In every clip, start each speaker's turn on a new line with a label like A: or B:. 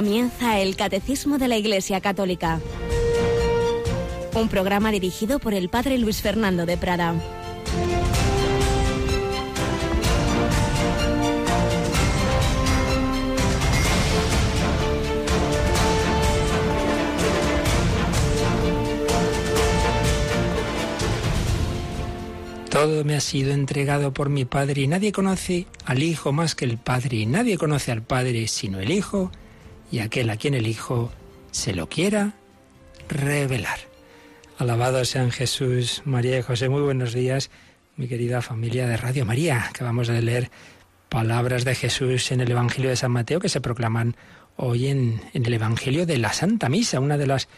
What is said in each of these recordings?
A: Comienza el Catecismo de la Iglesia Católica. Un programa dirigido por el Padre Luis Fernando de Prada.
B: Todo me ha sido entregado por mi Padre y nadie conoce al Hijo más que el Padre y nadie conoce al Padre sino el Hijo y aquel a quien el Hijo se lo quiera revelar. Alabado sean Jesús, María y José. Muy buenos días, mi querida familia de Radio María. Acabamos de leer palabras de Jesús en el Evangelio de San Mateo que se proclaman hoy en el Evangelio de la Santa Misa, una de las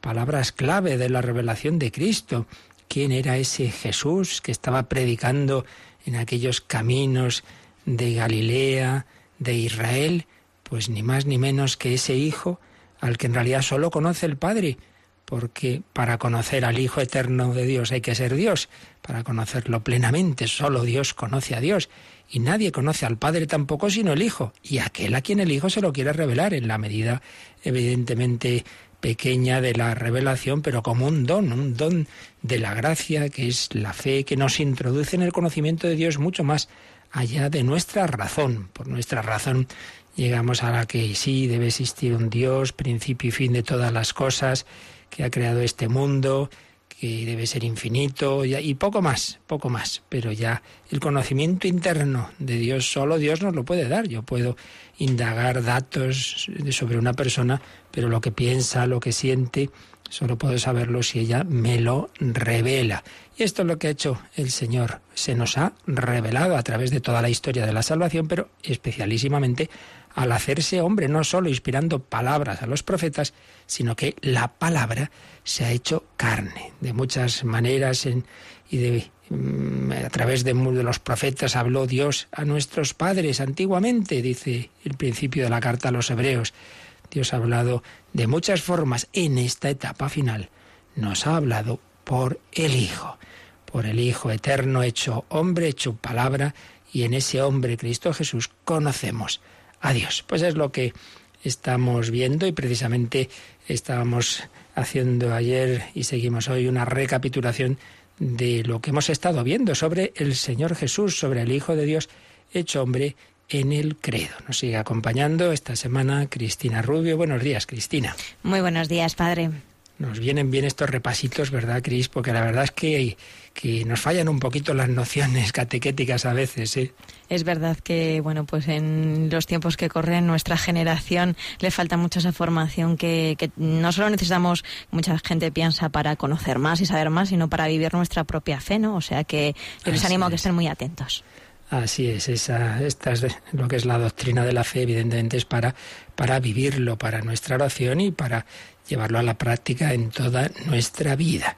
B: palabras clave de la revelación de Cristo quién era ese Jesús que estaba predicando en aquellos caminos de Galilea, de Israel, pues ni más ni menos que ese Hijo al que en realidad solo conoce el Padre, porque para conocer al Hijo eterno de Dios hay que ser Dios, para conocerlo plenamente, solo Dios conoce a Dios, y nadie conoce al Padre tampoco sino el Hijo, y aquel a quien el Hijo se lo quiere revelar en la medida evidentemente pequeña de la revelación, pero como un don, un don de la gracia, que es la fe que nos introduce en el conocimiento de Dios mucho más allá de nuestra razón. Por nuestra razón llegamos a la que sí debe existir un Dios, principio y fin de todas las cosas, que ha creado este mundo, que debe ser infinito y poco más, poco más. Pero ya el conocimiento interno de Dios, solo Dios nos lo puede dar. Yo puedo indagar datos sobre una persona, pero lo que piensa, lo que siente, solo puedo saberlo si ella me lo revela. Y esto es lo que ha hecho el Señor. Se nos ha revelado a través de toda la historia de la salvación, pero especialísimamente al hacerse hombre, no solo inspirando palabras a los profetas, sino que la palabra se ha hecho carne. De muchas maneras y de, mm, a través de, de los profetas habló Dios a nuestros padres antiguamente, dice el principio de la carta a los hebreos. Dios ha hablado de muchas formas. En esta etapa final nos ha hablado por el Hijo, por el Hijo eterno hecho hombre, hecho palabra, y en ese hombre Cristo Jesús conocemos a Dios. Pues es lo que estamos viendo y precisamente estábamos haciendo ayer y seguimos hoy una recapitulación de lo que hemos estado viendo sobre el Señor Jesús, sobre el Hijo de Dios hecho hombre en el credo. Nos sigue acompañando esta semana Cristina Rubio. Buenos días, Cristina.
C: Muy buenos días, padre.
B: Nos vienen bien estos repasitos, ¿verdad, Cris? Porque la verdad es que, que nos fallan un poquito las nociones catequéticas a veces, ¿eh?
C: Es verdad que, bueno, pues en los tiempos que corren, nuestra generación le falta mucha esa formación que, que no solo necesitamos, mucha gente piensa, para conocer más y saber más, sino para vivir nuestra propia fe, ¿no? O sea que yo les animo a que estén muy atentos.
B: Así es, esa, esta es lo que es la doctrina de la fe, evidentemente es para, para vivirlo, para nuestra oración y para llevarlo a la práctica en toda nuestra vida.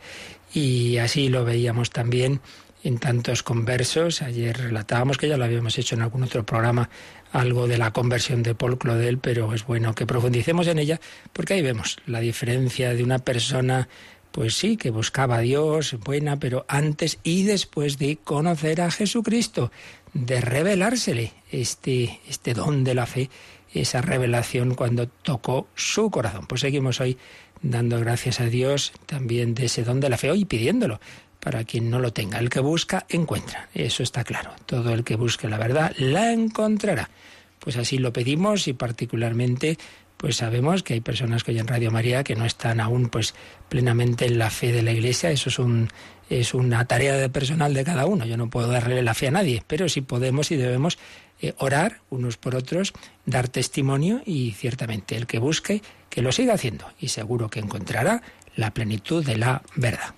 B: Y así lo veíamos también en tantos conversos. Ayer relatábamos que ya lo habíamos hecho en algún otro programa, algo de la conversión de Paul Claudel, pero es bueno que profundicemos en ella porque ahí vemos la diferencia de una persona pues sí, que buscaba a Dios, buena, pero antes y después de conocer a Jesucristo, de revelársele este, este don de la fe, esa revelación cuando tocó su corazón. Pues seguimos hoy dando gracias a Dios también de ese don de la fe hoy pidiéndolo para quien no lo tenga. El que busca, encuentra. Eso está claro. Todo el que busque la verdad, la encontrará. Pues así lo pedimos y particularmente pues sabemos que hay personas que oyen Radio María que no están aún pues plenamente en la fe de la Iglesia. Eso es un es una tarea personal de cada uno. Yo no puedo darle la fe a nadie, pero sí podemos y debemos eh, orar unos por otros, dar testimonio y ciertamente el que busque que lo siga haciendo y seguro que encontrará la plenitud de la verdad.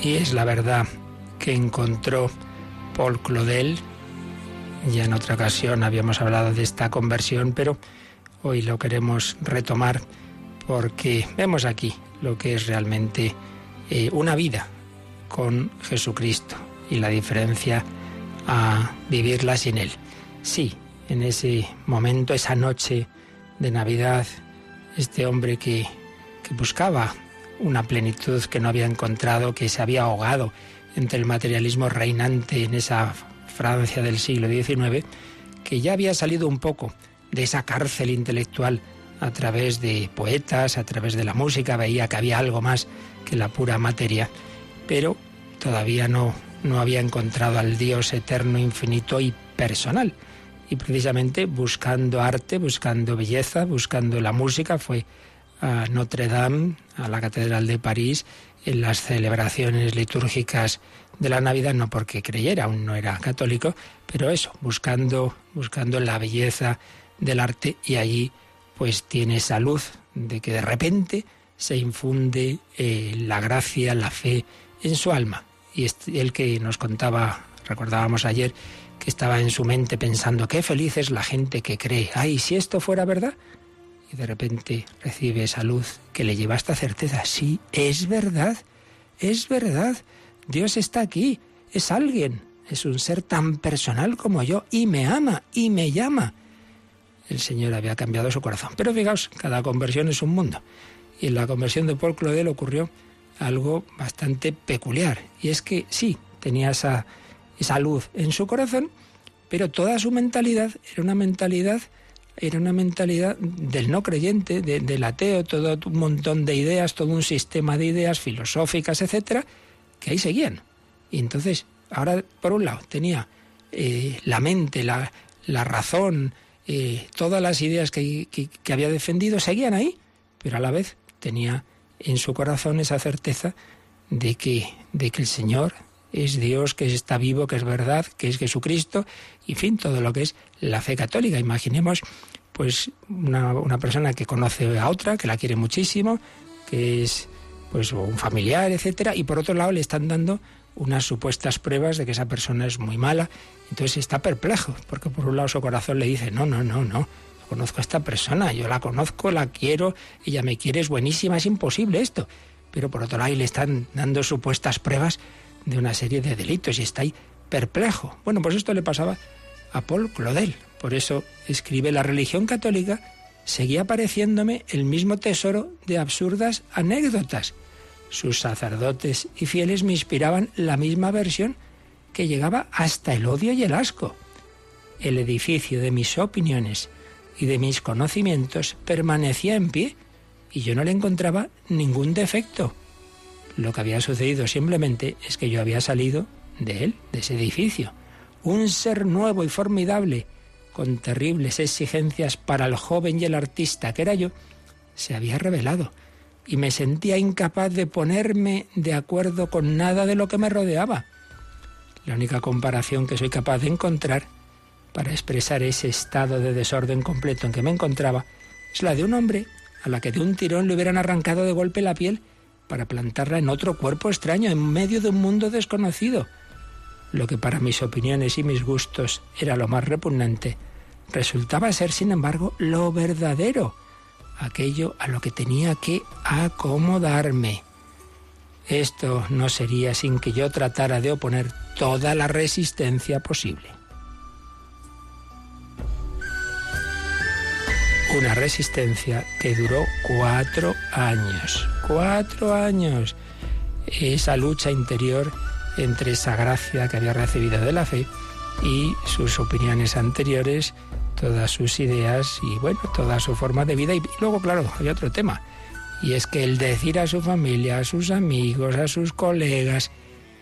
B: Y es la verdad que encontró Paul Claudel. Ya en otra ocasión habíamos hablado de esta conversión, pero hoy lo queremos retomar porque vemos aquí lo que es realmente eh, una vida con Jesucristo y la diferencia a vivirla sin Él. Sí, en ese momento, esa noche de Navidad, este hombre que, que buscaba una plenitud que no había encontrado, que se había ahogado entre el materialismo reinante en esa Francia del siglo XIX, que ya había salido un poco de esa cárcel intelectual a través de poetas, a través de la música, veía que había algo más que la pura materia, pero todavía no, no había encontrado al Dios eterno, infinito y personal. Y precisamente buscando arte, buscando belleza, buscando la música, fue a Notre Dame, a la Catedral de París, en las celebraciones litúrgicas de la Navidad, no porque creyera, aún no era católico, pero eso, buscando, buscando la belleza del arte y allí pues tiene esa luz de que de repente se infunde eh, la gracia, la fe en su alma. Y el que nos contaba, recordábamos ayer, que estaba en su mente pensando, qué feliz es la gente que cree. Ay, si esto fuera verdad. Y de repente recibe esa luz que le lleva esta certeza. Sí, es verdad, es verdad. Dios está aquí, es alguien, es un ser tan personal como yo y me ama y me llama el Señor había cambiado su corazón. Pero fijaos, cada conversión es un mundo. Y en la conversión de Paul Claudel ocurrió algo bastante peculiar. Y es que sí, tenía esa, esa luz en su corazón, pero toda su mentalidad era una mentalidad era una mentalidad del no creyente, del ateo, todo un montón de ideas, todo un sistema de ideas filosóficas, etcétera, que ahí seguían. Y entonces, ahora, por un lado, tenía eh, la mente, la, la razón, eh, todas las ideas que, había defendido seguían ahí, pero a la vez tenía en su corazón esa certeza de que, de que el Señor es Dios, que está vivo, que es verdad, que es Jesucristo, y en fin, todo lo que es la fe católica. Imaginemos pues una, una, persona que conoce a otra, que la quiere muchísimo, que es pues un familiar, etcétera, y por otro lado le están dando unas supuestas pruebas de que esa persona es muy mala. Entonces está perplejo, porque por un lado su corazón le dice, no, no, no, no, conozco a esta persona, yo la conozco, la quiero, ella me quiere, es buenísima, es imposible esto. Pero por otro lado le están dando supuestas pruebas de una serie de delitos y está ahí perplejo. Bueno, pues esto le pasaba a Paul Claudel. Por eso escribe la religión católica seguía pareciéndome el mismo tesoro de absurdas anécdotas sus sacerdotes y fieles me inspiraban la misma versión que llegaba hasta el odio y el asco. El edificio de mis opiniones y de mis conocimientos permanecía en pie y yo no le encontraba ningún defecto. Lo que había sucedido simplemente es que yo había salido de él, de ese edificio. Un ser nuevo y formidable, con terribles exigencias para el joven y el artista que era yo, se había revelado y me sentía incapaz de ponerme de acuerdo con nada de lo que me rodeaba. La única comparación que soy capaz de encontrar para expresar ese estado de desorden completo en que me encontraba es la de un hombre a la que de un tirón le hubieran arrancado de golpe la piel para plantarla en otro cuerpo extraño, en medio de un mundo desconocido. Lo que para mis opiniones y mis gustos era lo más repugnante, resultaba ser, sin embargo, lo verdadero aquello a lo que tenía que acomodarme. Esto no sería sin que yo tratara de oponer toda la resistencia posible. Una resistencia que duró cuatro años. Cuatro años. Esa lucha interior entre esa gracia que había recibido de la fe y sus opiniones anteriores todas sus ideas y bueno, toda su forma de vida. Y, luego, claro, hay otro tema. Y es que el decir a su familia, a sus amigos, a sus colegas,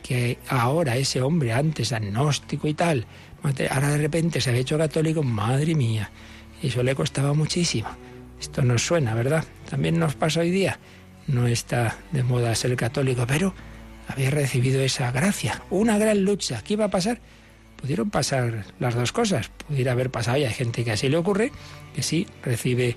B: que ahora ese hombre antes agnóstico y tal, ahora de repente se ha hecho católico, madre mía, eso le costaba muchísimo. Esto nos suena, ¿verdad? También nos pasa hoy día. No está de moda ser católico, pero había recibido esa gracia, una gran lucha. ¿Qué iba a pasar? Pudieron pasar las dos cosas. Pudiera haber pasado, y hay gente que así le ocurre, que sí recibe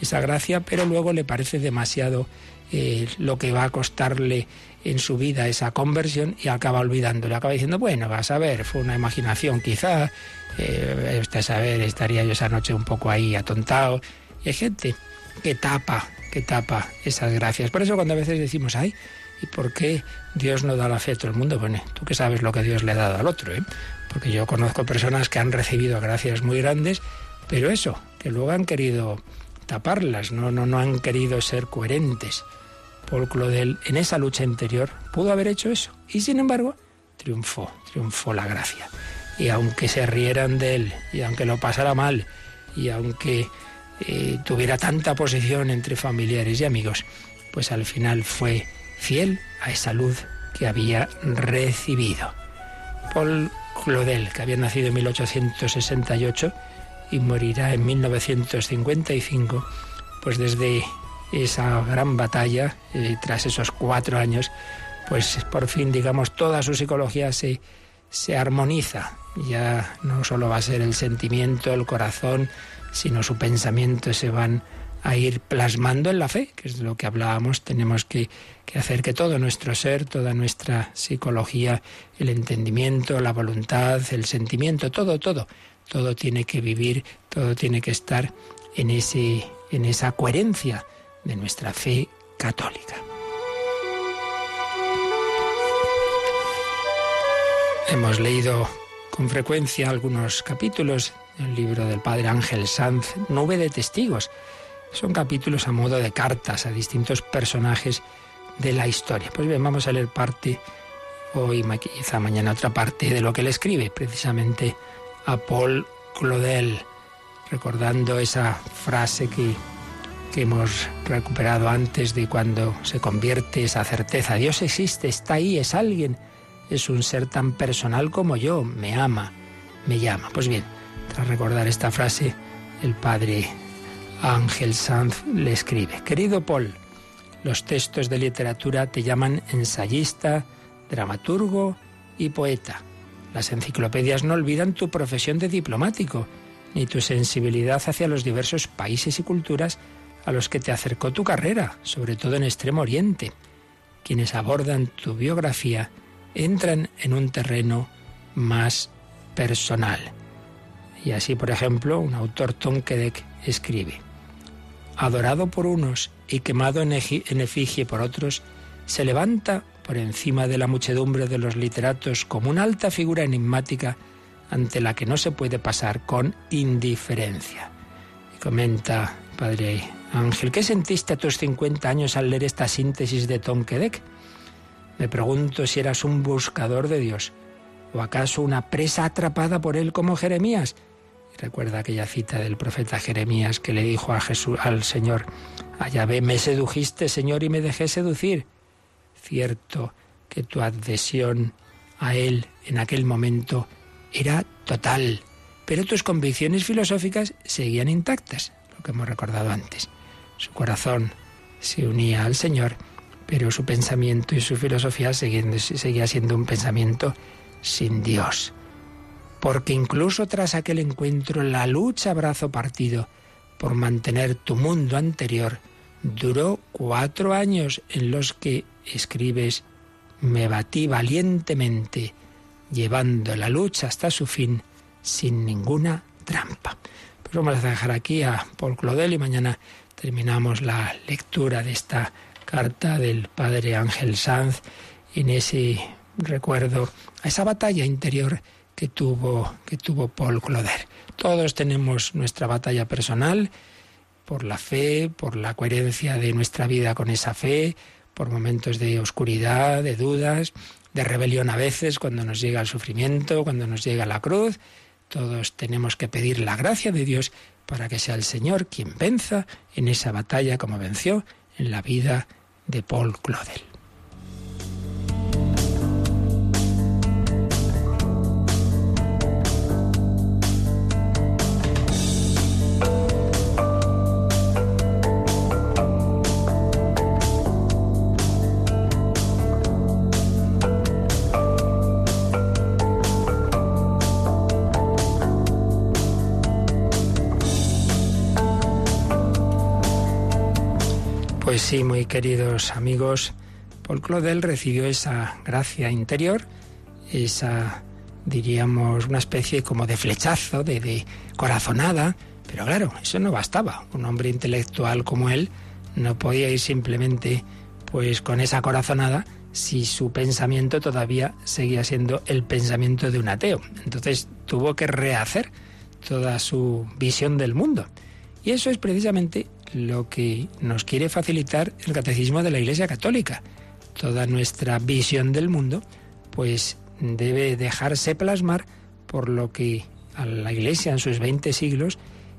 B: esa gracia, pero luego le parece demasiado eh, lo que va a costarle en su vida esa conversión y acaba olvidándolo. Acaba diciendo, bueno, vas a ver, fue una imaginación quizá, eh, usted saber, estaría yo esa noche un poco ahí atontado. Y hay gente que tapa, que tapa esas gracias. Por eso cuando a veces decimos, ay, ¿y por qué Dios no da la fe a todo el mundo? Bueno, tú que sabes lo que Dios le ha dado al otro, ¿eh? Porque yo conozco personas que han recibido gracias muy grandes, pero eso, que luego han querido taparlas, no, no, no han querido ser coherentes. Paul Claudel en esa lucha interior pudo haber hecho eso y sin embargo triunfó, triunfó la gracia. Y aunque se rieran de él, y aunque lo pasara mal, y aunque eh, tuviera tanta posición entre familiares y amigos, pues al final fue fiel a esa luz que había recibido. Paul Claudel, que había nacido en 1868 y morirá en 1955, pues desde esa gran batalla, eh, tras esos cuatro años, pues por fin, digamos, toda su psicología se, se armoniza. Ya no solo va a ser el sentimiento, el corazón, sino su pensamiento se van a ir plasmando en la fe, que es lo que hablábamos. Tenemos que, que, hacer que todo nuestro ser, toda nuestra psicología, el entendimiento, la voluntad, el sentimiento, todo, todo, todo tiene que vivir, todo tiene que estar en, ese, en esa coherencia de nuestra fe católica. Hemos leído con frecuencia algunos capítulos del libro del padre Ángel Sanz, Nube de Testigos. Son capítulos a modo de cartas a distintos personajes de la historia. Pues bien, vamos a leer parte, hoy quizá mañana otra parte de lo que él escribe, precisamente a Paul Claudel, recordando esa frase que que hemos recuperado antes de cuando se convierte esa certeza. Dios existe, está ahí, es alguien, es un ser tan personal como yo, me ama, me llama. Pues bien, tras recordar esta frase, el padre Ángel Sanz le escribe, querido Paul, los textos de literatura te llaman ensayista, dramaturgo y poeta. Las enciclopedias no olvidan tu profesión de diplomático, ni tu sensibilidad hacia los diversos países y culturas a los que te acercó tu carrera, sobre todo en Extremo Oriente. Quienes abordan tu biografía entran en un terreno más personal. Y así, por ejemplo, un autor Tonkedek escribe, Adorado por unos y quemado en efigie por otros, se levanta por encima de la muchedumbre de los literatos como una alta figura enigmática ante la que no se puede pasar con indiferencia. Y comenta padre Ángel, ¿qué sentiste a tus 50 años al leer esta síntesis de Tonquedec? Me pregunto si eras un buscador de Dios o acaso una presa atrapada por él como Jeremías. Recuerda aquella cita del profeta Jeremías que le dijo a Jesús, al Señor, allá ve, me sedujiste, Señor, y me dejé seducir. Cierto que tu adhesión a él en aquel momento era total, pero tus convicciones filosóficas seguían intactas, lo que hemos recordado antes. Su corazón se unía al Señor, pero su pensamiento y su filosofía seguía siendo un pensamiento sin Dios. Porque incluso tras aquel encuentro, la lucha brazo partido por mantener tu mundo anterior duró cuatro años en los que escribes me batí valientemente, llevando la lucha hasta su fin sin ninguna trampa. Pues vamos a dejar aquí a Paul Claudel y mañana terminamos la lectura de esta carta del padre Ángel Sanz en ese recuerdo a esa batalla interior que tuvo, que tuvo Paul Cloder. Todos tenemos nuestra batalla personal por la fe, por la coherencia de nuestra vida con esa fe, por momentos de oscuridad, de dudas, de rebelión a veces, cuando nos llega el sufrimiento, cuando nos llega la cruz. Todos tenemos que pedir la gracia de Dios para que sea el Señor quien venza en esa batalla como venció en la vida de Paul Claudel. Sí, muy queridos amigos, Paul Claudel recibió esa gracia interior, esa, diríamos, una especie como de flechazo, de, de corazonada, pero claro, eso no bastaba. Un hombre intelectual como él no podía ir simplemente pues con esa corazonada si su pensamiento todavía seguía siendo el pensamiento de un ateo. Entonces tuvo que rehacer toda su visión del mundo. Y eso es precisamente lo que nos quiere facilitar el catecismo de la Iglesia Católica. Toda nuestra visión del mundo, pues debe dejarse plasmar por lo que a la Iglesia en sus 20 siglos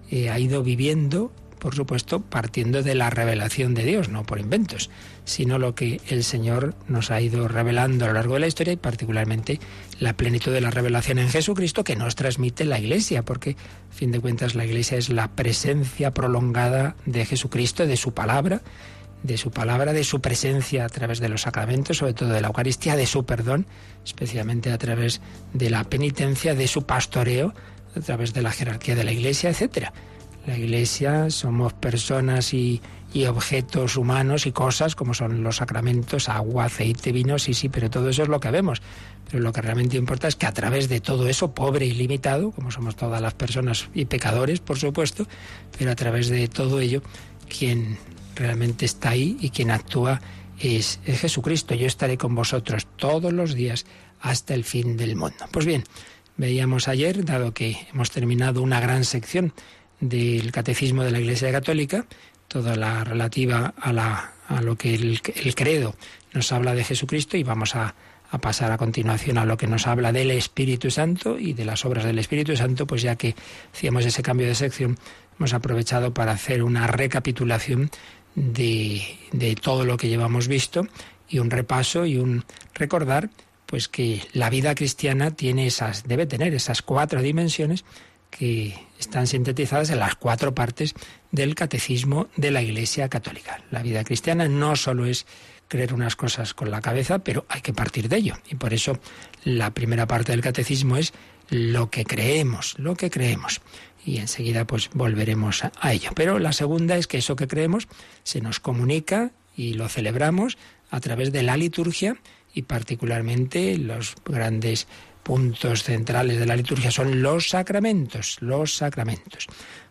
B: eh, ha ido viviendo, por supuesto, partiendo de la revelación de Dios, no por inventos, sino lo que el Señor nos ha ido revelando a lo largo de la historia y particularmente la plenitud de la revelación en Jesucristo que nos transmite la Iglesia, porque a fin de cuentas la Iglesia es la presencia prolongada de Jesucristo, de su palabra, de su palabra, de su presencia a través de los sacramentos, sobre todo de la Eucaristía, de su perdón, especialmente a través de la penitencia, de su pastoreo, a través de la jerarquía de la Iglesia, etcétera. La Iglesia somos personas y, objetos humanos y cosas como son los sacramentos, agua, aceite, vino, sí, sí, pero todo eso es lo que vemos. Pero lo que realmente importa es que a través de todo eso, pobre y limitado, como somos todas las personas y pecadores, por supuesto, pero a través de todo ello, quien realmente está ahí y quien actúa es, es Jesucristo. Yo estaré con vosotros todos los días hasta el fin del mundo. Pues bien, veíamos ayer, dado que hemos terminado una gran sección del Catecismo de la Iglesia Católica, toda la relativa a, la, a lo que el, el, credo nos habla de Jesucristo y vamos a, a, pasar a continuación a lo que nos habla del Espíritu Santo y de las obras del Espíritu Santo, pues ya que hacíamos ese cambio de sección, hemos aprovechado para hacer una recapitulación de, de todo lo que llevamos visto y un repaso y un recordar pues que la vida cristiana tiene esas debe tener esas cuatro dimensiones que están sintetizadas en las cuatro partes del catecismo de la Iglesia Católica. La vida cristiana no solo es creer unas cosas con la cabeza, pero hay que partir de ello. Y por eso la primera parte del catecismo es lo que creemos, lo que creemos y enseguida pues volveremos a, ello. Pero la segunda es que eso que creemos se nos comunica y lo celebramos a través de la liturgia y particularmente los grandes puntos centrales de la liturgia son los sacramentos, los sacramentos.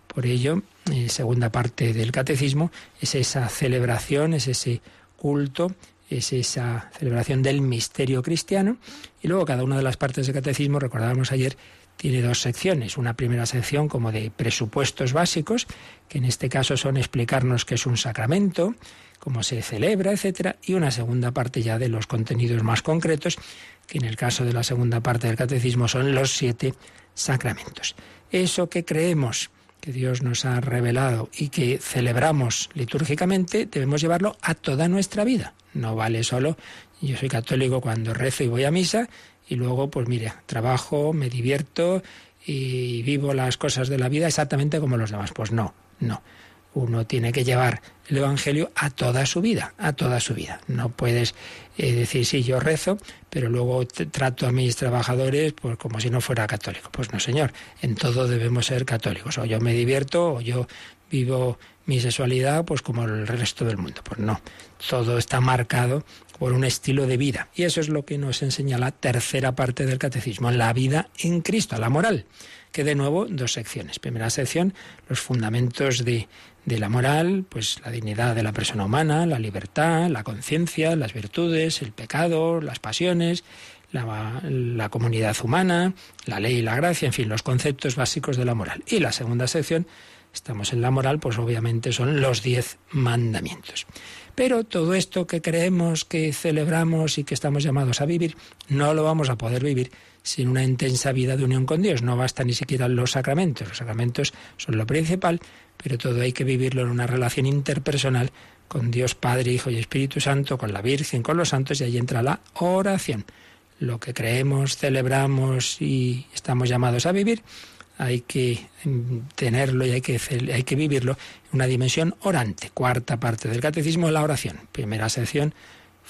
B: Por ello, en segunda parte del catecismo es esa celebración, es ese culto, es esa celebración del misterio cristiano. Y luego cada una de las partes del catecismo, recordábamos ayer, tiene dos secciones. Una primera sección como de presupuestos básicos, que en este caso son explicarnos qué es un sacramento, cómo se celebra, etcétera, y una segunda parte ya de los contenidos más concretos, que en el caso de la segunda parte del catecismo son los siete sacramentos. Eso que creemos que Dios nos ha revelado y que celebramos litúrgicamente, debemos llevarlo a toda nuestra vida. No vale solo yo soy católico cuando rezo y voy a misa y luego, pues mire, trabajo, me divierto y vivo las cosas de la vida exactamente como los demás. Pues no, no. Uno tiene que llevar el Evangelio a toda su vida, a toda su vida. No puedes eh, decir, sí, yo rezo, pero luego trato a mis trabajadores pues, como si no fuera católico. Pues no, señor, en todo debemos ser católicos. O yo me divierto, o yo vivo mi sexualidad pues como el resto del mundo. Pues no, todo está marcado por un estilo de vida. Y eso es lo que nos enseña la tercera parte del catecismo, la vida en Cristo, la moral, que de nuevo dos secciones. Primera sección, los fundamentos de, de la moral, pues la dignidad de la persona humana, la libertad, la conciencia, las virtudes, el pecado, las pasiones, la, la, comunidad humana, la ley y la gracia, en fin, los conceptos básicos de la moral. Y la segunda sección, estamos en la moral, pues obviamente son los diez mandamientos. Pero todo esto que creemos, que celebramos y que estamos llamados a vivir, no lo vamos a poder vivir sin una intensa vida de unión con Dios. No basta ni siquiera los sacramentos. Los sacramentos son lo principal, pero todo hay que vivirlo en una relación interpersonal con Dios Padre, Hijo y Espíritu Santo, con la Virgen, con los santos, y ahí entra la oración. Lo que creemos, celebramos y estamos llamados a vivir, hay que tenerlo y hay que, hay que vivirlo en una dimensión orante. Cuarta parte del catecismo, la oración. Primera sección,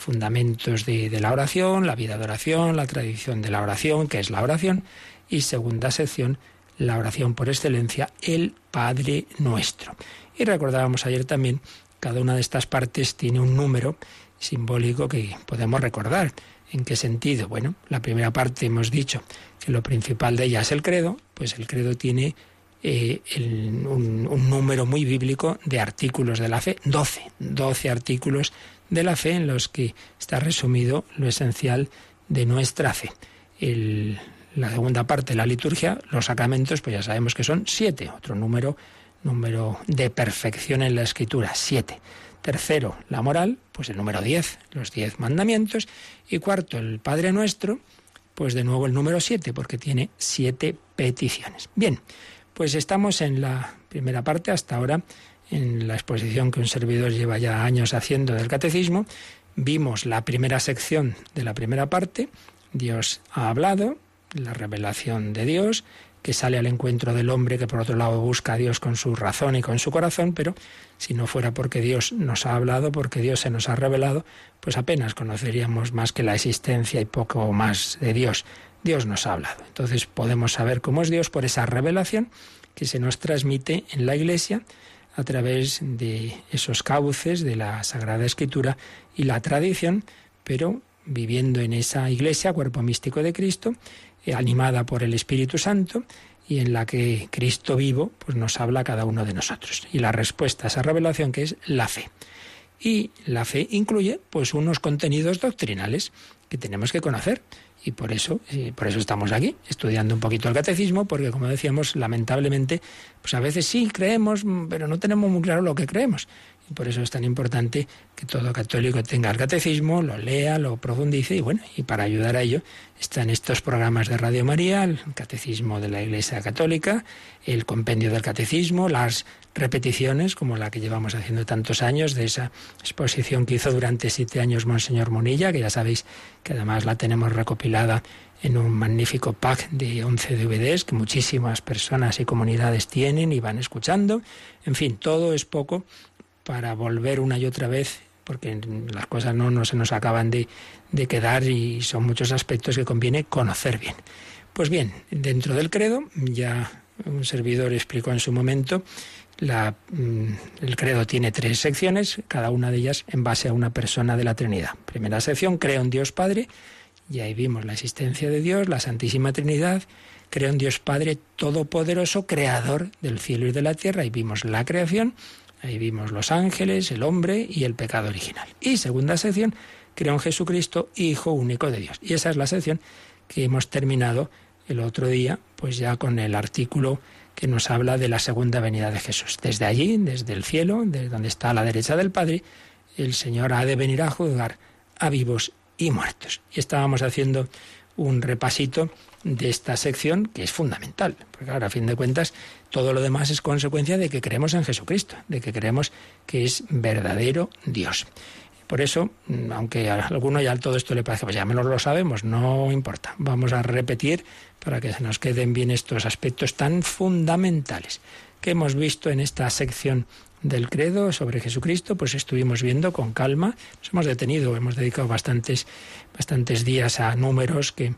B: fundamentos de, la oración, la vida de oración, la tradición de la oración, que es la oración. Y segunda sección, la oración por excelencia, el Padre Nuestro. Y recordábamos ayer también, cada una de estas partes tiene un número simbólico que podemos recordar. ¿En qué sentido? Bueno, la primera parte hemos dicho que lo principal de ella es el credo, pues el credo tiene eh, un, un, número muy bíblico de artículos de la fe, 12, 12 artículos de la fe en los que está resumido lo esencial de nuestra fe. La segunda parte, la liturgia, los sacramentos, pues ya sabemos que son siete, otro número número de perfección en la escritura, siete. Tercero, la moral, pues el número diez, los diez mandamientos. Y cuarto, el Padre Nuestro, pues de nuevo el número siete, porque tiene siete peticiones. Bien, pues estamos en la primera parte hasta ahora, en la exposición que un servidor lleva ya años haciendo del catecismo. Vimos la primera sección de la primera parte, Dios ha hablado, la revelación de Dios, que sale al encuentro del hombre que por otro lado busca a Dios con su razón y con su corazón, pero si no fuera porque Dios nos ha hablado, porque Dios se nos ha revelado, pues apenas conoceríamos más que la existencia y poco más de Dios. Dios nos ha hablado. Entonces podemos saber cómo es Dios por esa revelación que se nos transmite en la Iglesia a través de esos cauces de la Sagrada Escritura y la tradición, pero viviendo en esa Iglesia, cuerpo místico de Cristo, eh, animada por el Espíritu Santo y en la que Cristo vivo pues nos habla a cada uno de nosotros. Y la respuesta a esa revelación que es la fe. Y la fe incluye pues unos contenidos doctrinales que tenemos que conocer y por eso por eso estamos aquí estudiando un poquito el catecismo porque como decíamos lamentablemente pues a veces sí creemos pero no tenemos muy claro lo que creemos por eso es tan importante que todo católico tenga el catecismo, lo lea, lo profundice y bueno, y para ayudar a ello están estos programas de Radio María, el catecismo de la Iglesia Católica, el compendio del catecismo, las repeticiones como la que llevamos haciendo tantos años de esa exposición que hizo durante siete años Monseñor Monilla, que ya sabéis que además la tenemos recopilada en un magnífico pack de 11 DVDs que muchísimas personas y comunidades tienen y van escuchando. En fin, todo es poco para volver una y otra vez, porque las cosas no, se nos acaban de, quedar y son muchos aspectos que conviene conocer bien. Pues bien, dentro del credo, ya un servidor explicó en su momento, mm, el credo tiene tres secciones, cada una de ellas en base a una persona de la Trinidad. Primera sección, creo en Dios Padre, y ahí vimos la existencia de Dios, la Santísima Trinidad, creo en Dios Padre Todopoderoso, Creador del cielo y de la tierra, y vimos la creación, Ahí vimos los ángeles, el hombre y el pecado original. Y segunda sección, creo en Jesucristo, Hijo único de Dios. Y esa es la sección que hemos terminado el otro día, pues ya con el artículo que nos habla de la segunda venida de Jesús. Desde allí, desde el cielo, desde donde está a la derecha del Padre, el Señor ha de venir a juzgar a vivos y muertos. Y estábamos haciendo un repasito de esta sección que es fundamental, porque ahora a fin de cuentas todo lo demás es consecuencia de que creemos en Jesucristo, de que creemos que es verdadero Dios. Por eso, mm, aunque a alguno ya todo esto le parece, pues ya menos lo sabemos, no importa. Vamos a repetir para que se nos queden bien estos aspectos tan fundamentales que hemos visto en esta sección del credo sobre Jesucristo, pues estuvimos viendo con calma, nos hemos detenido, hemos dedicado bastantes, bastantes días a números que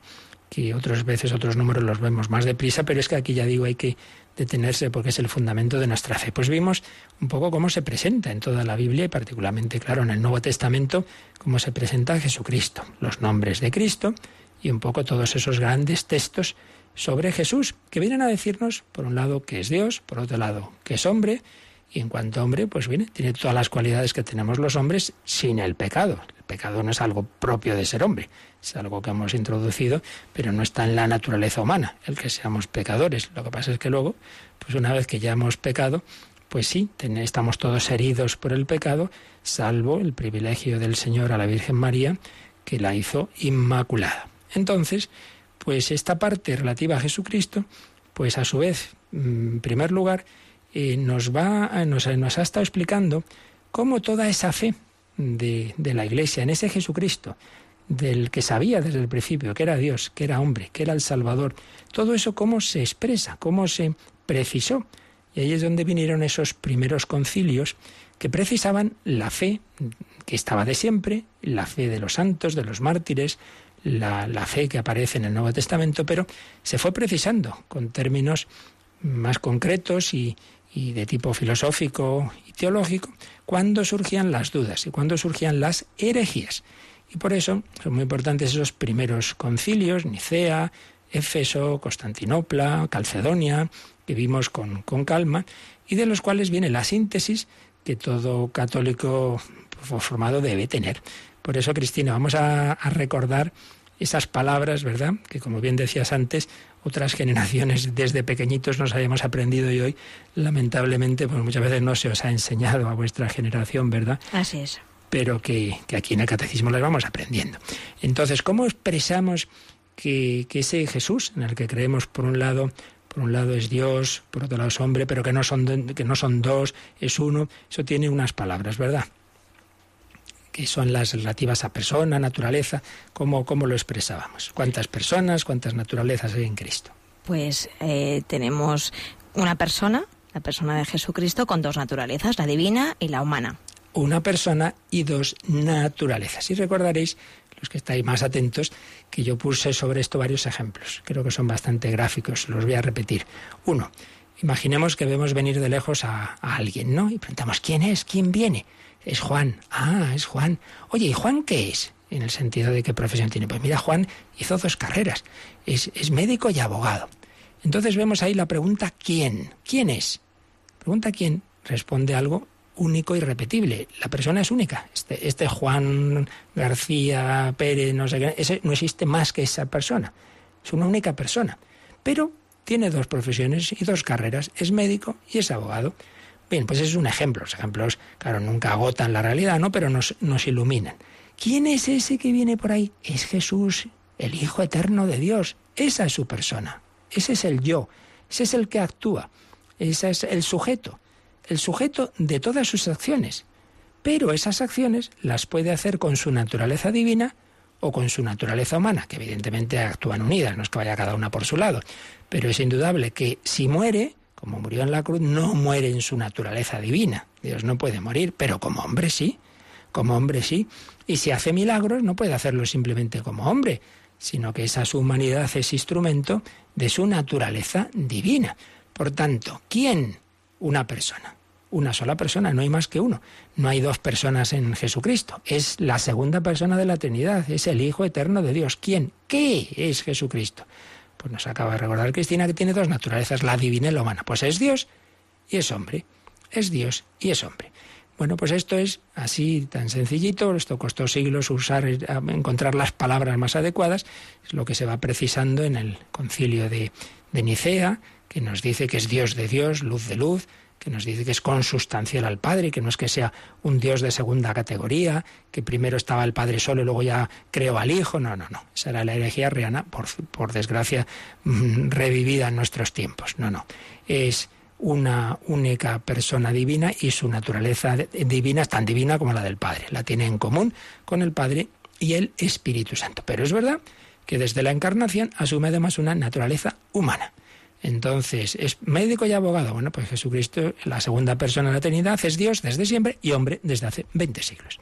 B: que otras veces otros números los vemos más deprisa, pero es que aquí ya digo hay que detenerse porque es el fundamento de nuestra fe. Pues vimos un poco cómo se presenta en toda la Biblia y particularmente, claro, en el Nuevo Testamento, cómo se presenta Jesucristo, los nombres de Cristo y un poco todos esos grandes textos sobre Jesús, que vienen a decirnos, por un lado, que es Dios, por otro lado, que es hombre, y en cuanto a hombre, pues viene, tiene todas las cualidades que tenemos los hombres sin el pecado. El pecado no es algo propio de ser hombre, es algo que hemos introducido, pero no está en la naturaleza humana el que seamos pecadores. Lo que pasa es que luego, pues una vez que ya hemos pecado, pues sí, estamos todos heridos por el pecado, salvo el privilegio del Señor a la Virgen María, que la hizo inmaculada. Entonces, pues esta parte relativa a Jesucristo, pues a su vez, en primer lugar, eh, nos, va, nos, nos ha estado explicando cómo toda esa fe de, de la Iglesia en ese Jesucristo, del que sabía desde el principio que era Dios, que era hombre, que era el Salvador, todo eso cómo se expresa, cómo se precisó. Y ahí es donde vinieron esos primeros concilios que precisaban la fe que estaba de siempre, la fe de los santos, de los mártires, la, la fe que aparece en el Nuevo Testamento, pero se fue precisando con términos más concretos y, y de tipo filosófico y teológico, cuando surgían las dudas y cuando surgían las herejías. Y por eso son muy importantes esos primeros concilios, Nicea, Éfeso, Constantinopla, Calcedonia, que vimos con, con calma, y de los cuales viene la síntesis que todo católico formado debe tener. Por eso, Cristina, vamos a, recordar esas palabras, ¿verdad? Que como bien decías antes, otras generaciones desde pequeñitos nos hayamos aprendido y hoy, lamentablemente, pues muchas veces no se os ha enseñado a vuestra generación, ¿verdad?
C: Así es.
B: Pero que, que aquí en el catecismo las vamos aprendiendo. Entonces, ¿cómo expresamos que, que ese Jesús, en el que creemos por un lado, por un lado es Dios, por otro lado es hombre, pero que no son, que no son dos, es uno, eso tiene unas palabras, ¿verdad? Que son las relativas a persona, naturaleza, ¿cómo, cómo lo expresábamos? ¿Cuántas personas, cuántas naturalezas hay en Cristo?
C: Pues eh, tenemos una persona, la persona de Jesucristo, con dos naturalezas, la divina y la humana.
B: Una persona y dos naturalezas. Y recordaréis, los que estáis más atentos, que yo puse sobre esto varios ejemplos. Creo que son bastante gráficos, los voy a repetir. Uno, imaginemos que vemos venir de lejos a, a alguien, ¿no? Y preguntamos, ¿quién es? ¿Quién viene? Es Juan. Ah, es Juan. Oye, ¿y Juan qué es? En el sentido de qué profesión tiene. Pues mira, Juan hizo dos carreras. Es, es médico y abogado. Entonces vemos ahí la pregunta ¿quién? ¿Quién es? Pregunta quién responde algo único y repetible. La persona es única. Este, este Juan García Pérez, no sé qué, ese no existe más que esa persona. Es una única persona. Pero tiene dos profesiones y dos carreras. Es médico y es abogado. Bien, pues es un ejemplo. Los ejemplos, claro, nunca agotan la realidad, ¿no? Pero nos, nos iluminan. ¿Quién es ese que viene por ahí? Es Jesús, el Hijo Eterno de Dios. Esa es su persona. Ese es el yo. Ese es el que actúa. Ese es el sujeto. El sujeto de todas sus acciones. Pero esas acciones las puede hacer con su naturaleza divina o con su naturaleza humana, que evidentemente actúan unidas, no es que vaya cada una por su lado. Pero es indudable que si muere, como murió en la cruz, no muere en su naturaleza divina. Dios no puede morir, pero como hombre sí. Como hombre sí. Y si hace milagros, no puede hacerlo simplemente como hombre, sino que esa su humanidad es instrumento de su naturaleza divina. Por tanto, ¿quién? Una persona. Una sola persona, no hay más que uno. No hay dos personas en Jesucristo. Es la segunda persona de la Trinidad, es el Hijo eterno de Dios. ¿Quién? ¿Qué es Jesucristo? Pues nos acaba de recordar Cristina que tiene dos naturalezas, la divina y la humana. Pues es Dios y es hombre. Es Dios y es hombre. Bueno, pues esto es así tan sencillito, esto costó siglos usar, encontrar las palabras más adecuadas, es lo que se va precisando en el concilio de, de Nicea, que nos dice que es Dios de Dios, luz de luz, que nos dice que es consustancial al Padre, que no es que sea un Dios de segunda categoría, que primero estaba el Padre solo y luego ya creó al Hijo. No, no, no. Esa era la herejía riana, por, por desgracia, mm, revivida en nuestros tiempos. No, no. Es una única persona divina y su naturaleza divina es tan divina como la del Padre. La tiene en común con el Padre y el Espíritu Santo. Pero es verdad que desde la encarnación asume además una naturaleza humana. Entonces, ¿es médico y abogado? Bueno, pues Jesucristo, la segunda persona de la Trinidad, es Dios desde siempre y hombre desde hace 20 siglos.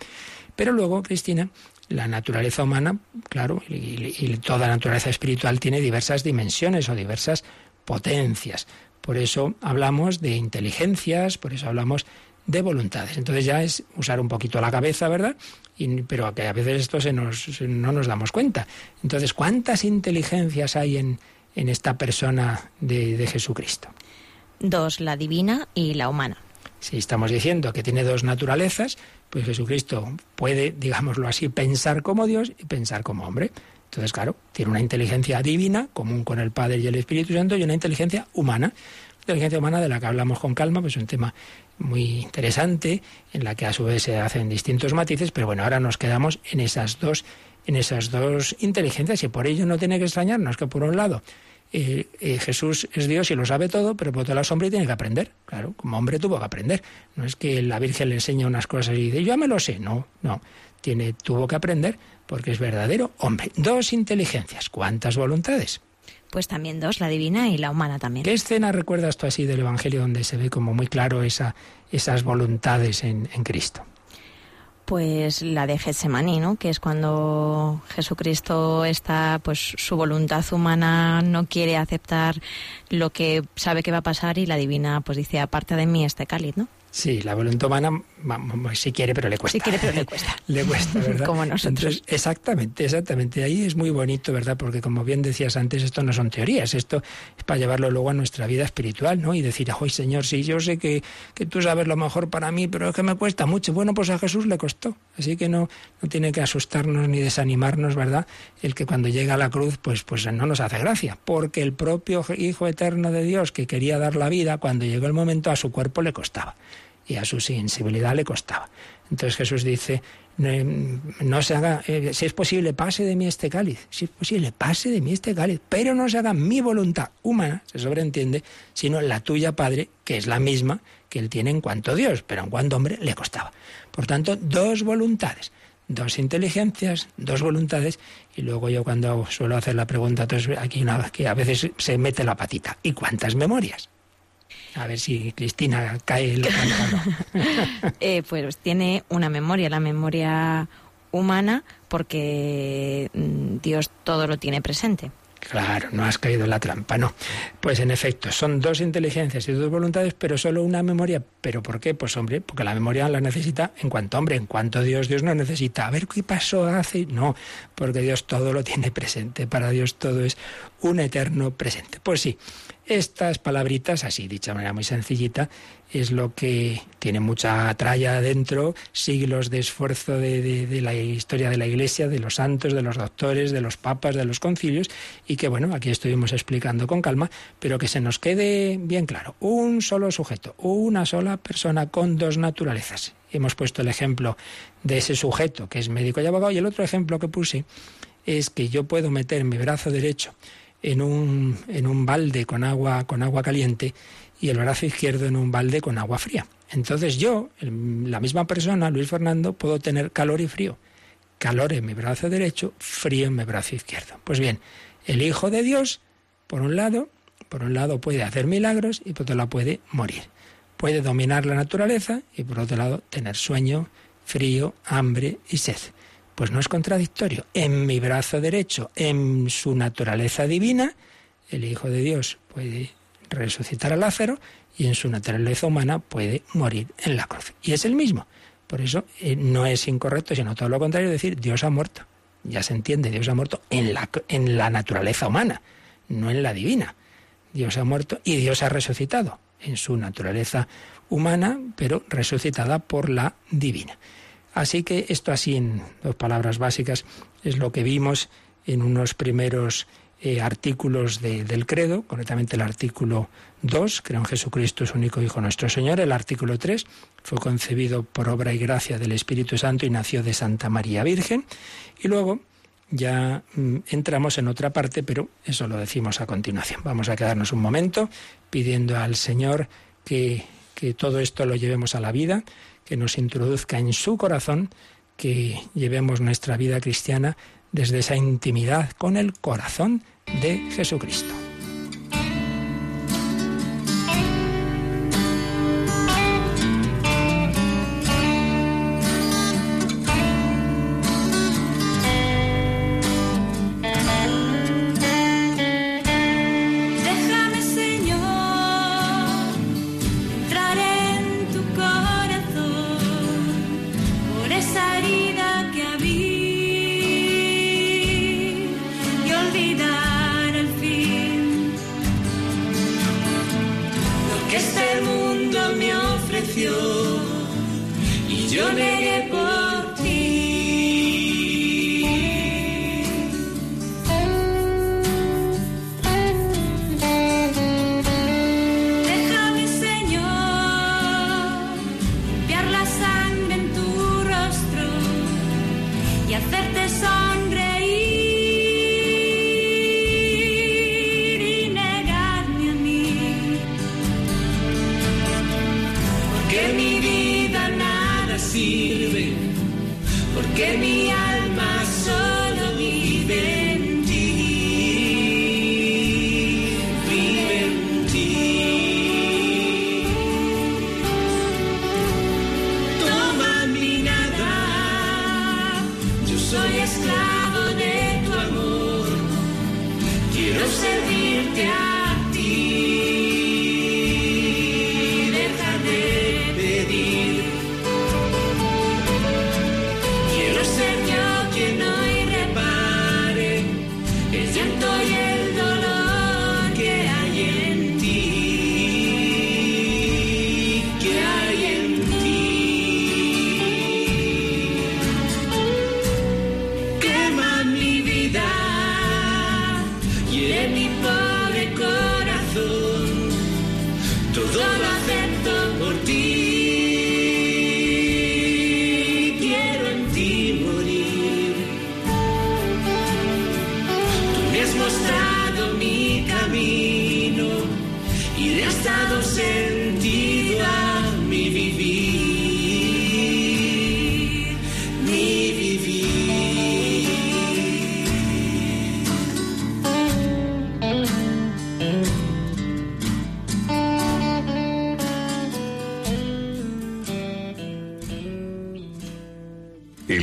B: Pero luego, Cristina, la naturaleza humana, claro, y, toda naturaleza espiritual tiene diversas dimensiones o diversas potencias. Por eso hablamos de inteligencias, por eso hablamos de voluntades. Entonces ya es usar un poquito la cabeza, ¿verdad? Pero que a veces esto se nos, no nos damos cuenta. Entonces, ¿cuántas inteligencias hay en, en esta persona de, de Jesucristo?
C: Dos, la divina y la humana.
B: Si estamos diciendo que tiene dos naturalezas, pues Jesucristo puede, digámoslo así, pensar como Dios y pensar como hombre. Entonces, claro, tiene una inteligencia divina, común con el Padre y el Espíritu Santo, y una inteligencia humana. Inteligencia humana de la que hablamos con calma, pues es un tema muy interesante, en la que a su vez se hacen distintos matices, pero bueno, ahora nos quedamos en esas dos en esas dos inteligencias y por ello no tiene que extrañarnos que por un lado eh, eh, Jesús es Dios y lo sabe todo, pero por otro lado es hombre y tiene que aprender. Claro, como hombre tuvo que aprender. No es que la Virgen le enseña unas cosas y dice, yo ya me lo sé. No, no. Tiene, tuvo que aprender porque es verdadero hombre. Dos inteligencias. ¿Cuántas voluntades?
C: Pues también dos, la divina y la humana también.
B: ¿Qué escena recuerdas tú así del Evangelio donde se ve como muy claro esa, esas voluntades en, en Cristo?
C: Pues la de Getsemaní, ¿no? Que es cuando Jesucristo está, pues su voluntad humana no quiere aceptar lo que sabe que va a pasar y la divina, pues dice, aparte de mí este cáliz, ¿no?
B: Sí, la voluntad humana si quiere, pero le cuesta.
C: Si quiere, pero le cuesta.
B: le cuesta, ¿verdad?
C: como nosotros.
B: exactamente, exactamente. Ahí es muy bonito, ¿verdad? Porque como bien decías antes, esto no son teorías, esto es para llevarlo luego a nuestra vida espiritual, ¿no? Y decir, ¡ay, Señor, sí, yo sé que, que tú sabes lo mejor para mí, pero es que me cuesta mucho! Bueno, pues a Jesús le costó. Así que no, no tiene que asustarnos ni desanimarnos, ¿verdad? El que cuando llega a la cruz, pues, pues no nos hace gracia. Porque el propio Hijo Eterno de Dios que quería dar la vida, cuando llegó el momento a su cuerpo le costaba y a su sensibilidad le costaba. Entonces Jesús dice, no, se haga, eh, si es posible, pase de mí este cáliz, si es posible, pase de mí este cáliz, pero no se haga mi voluntad humana, se sobreentiende, sino la tuya, Padre, que es la misma que él tiene en cuanto Dios, pero en cuanto hombre le costaba. Por tanto, dos voluntades, dos inteligencias, dos voluntades, y luego yo cuando suelo hacer la pregunta, aquí una que a veces se mete la patita, ¿y cuántas memorias? A ver si Cristina cae en lo
C: eh, Pues tiene una memoria, la memoria humana, porque mm, Dios todo lo tiene presente.
B: Claro, no has caído en la trampa, no. Pues en efecto, son dos inteligencias y dos voluntades, pero solo una memoria. ¿Pero por qué? Pues hombre, porque la memoria la necesita en cuanto hombre, en cuanto Dios, Dios no necesita. A ver qué pasó hace. No, porque Dios todo lo tiene presente. Para Dios todo es un eterno presente. Pues sí, estas palabritas, así dicha de manera muy sencillita, es lo que tiene mucha tralla adentro, siglos de esfuerzo de, la historia de la Iglesia, de los santos, de los doctores, de los papas, de los concilios, y que bueno, aquí estuvimos explicando con calma, pero que se nos quede bien claro, un solo sujeto, una sola persona con dos naturalezas. Hemos puesto el ejemplo de ese sujeto que es médico y abogado, y el otro ejemplo que puse es que yo puedo meter mi brazo derecho en un, en un balde con agua, con agua caliente y el brazo izquierdo en un balde con agua fría. Entonces yo, la misma persona, Luis Fernando, puedo tener calor y frío. Calor en mi brazo derecho, frío en mi brazo izquierdo. Pues bien, el Hijo de Dios, por un lado, por un lado puede hacer milagros y por otro lado puede morir. Puede dominar la naturaleza y por otro lado tener sueño, frío, hambre y sed. Pues no es contradictorio. En mi brazo derecho, en su naturaleza divina, el Hijo de Dios puede resucitar a Lázaro y en su naturaleza humana puede morir en la cruz. Y es el mismo. Por eso eh, no es incorrecto, sino todo lo contrario, decir Dios ha muerto. Ya se entiende, Dios ha muerto en la, en la naturaleza humana, no en la divina. Dios ha muerto y Dios ha resucitado en su naturaleza humana, pero resucitada por la divina. Así que esto así en dos palabras básicas es lo que vimos en unos primeros eh, artículos del credo, concretamente el artículo 2, creo en Jesucristo es único Hijo nuestro Señor, el artículo 3 fue concebido por obra y gracia del Espíritu Santo y nació de Santa María Virgen, y luego ya mm, entramos en otra parte, pero eso lo decimos a continuación. Vamos a quedarnos un momento pidiendo al Señor que, que todo esto lo llevemos a la vida, que nos introduzca en su corazón, que llevemos nuestra vida cristiana desde esa intimidad con el corazón de Jesucristo.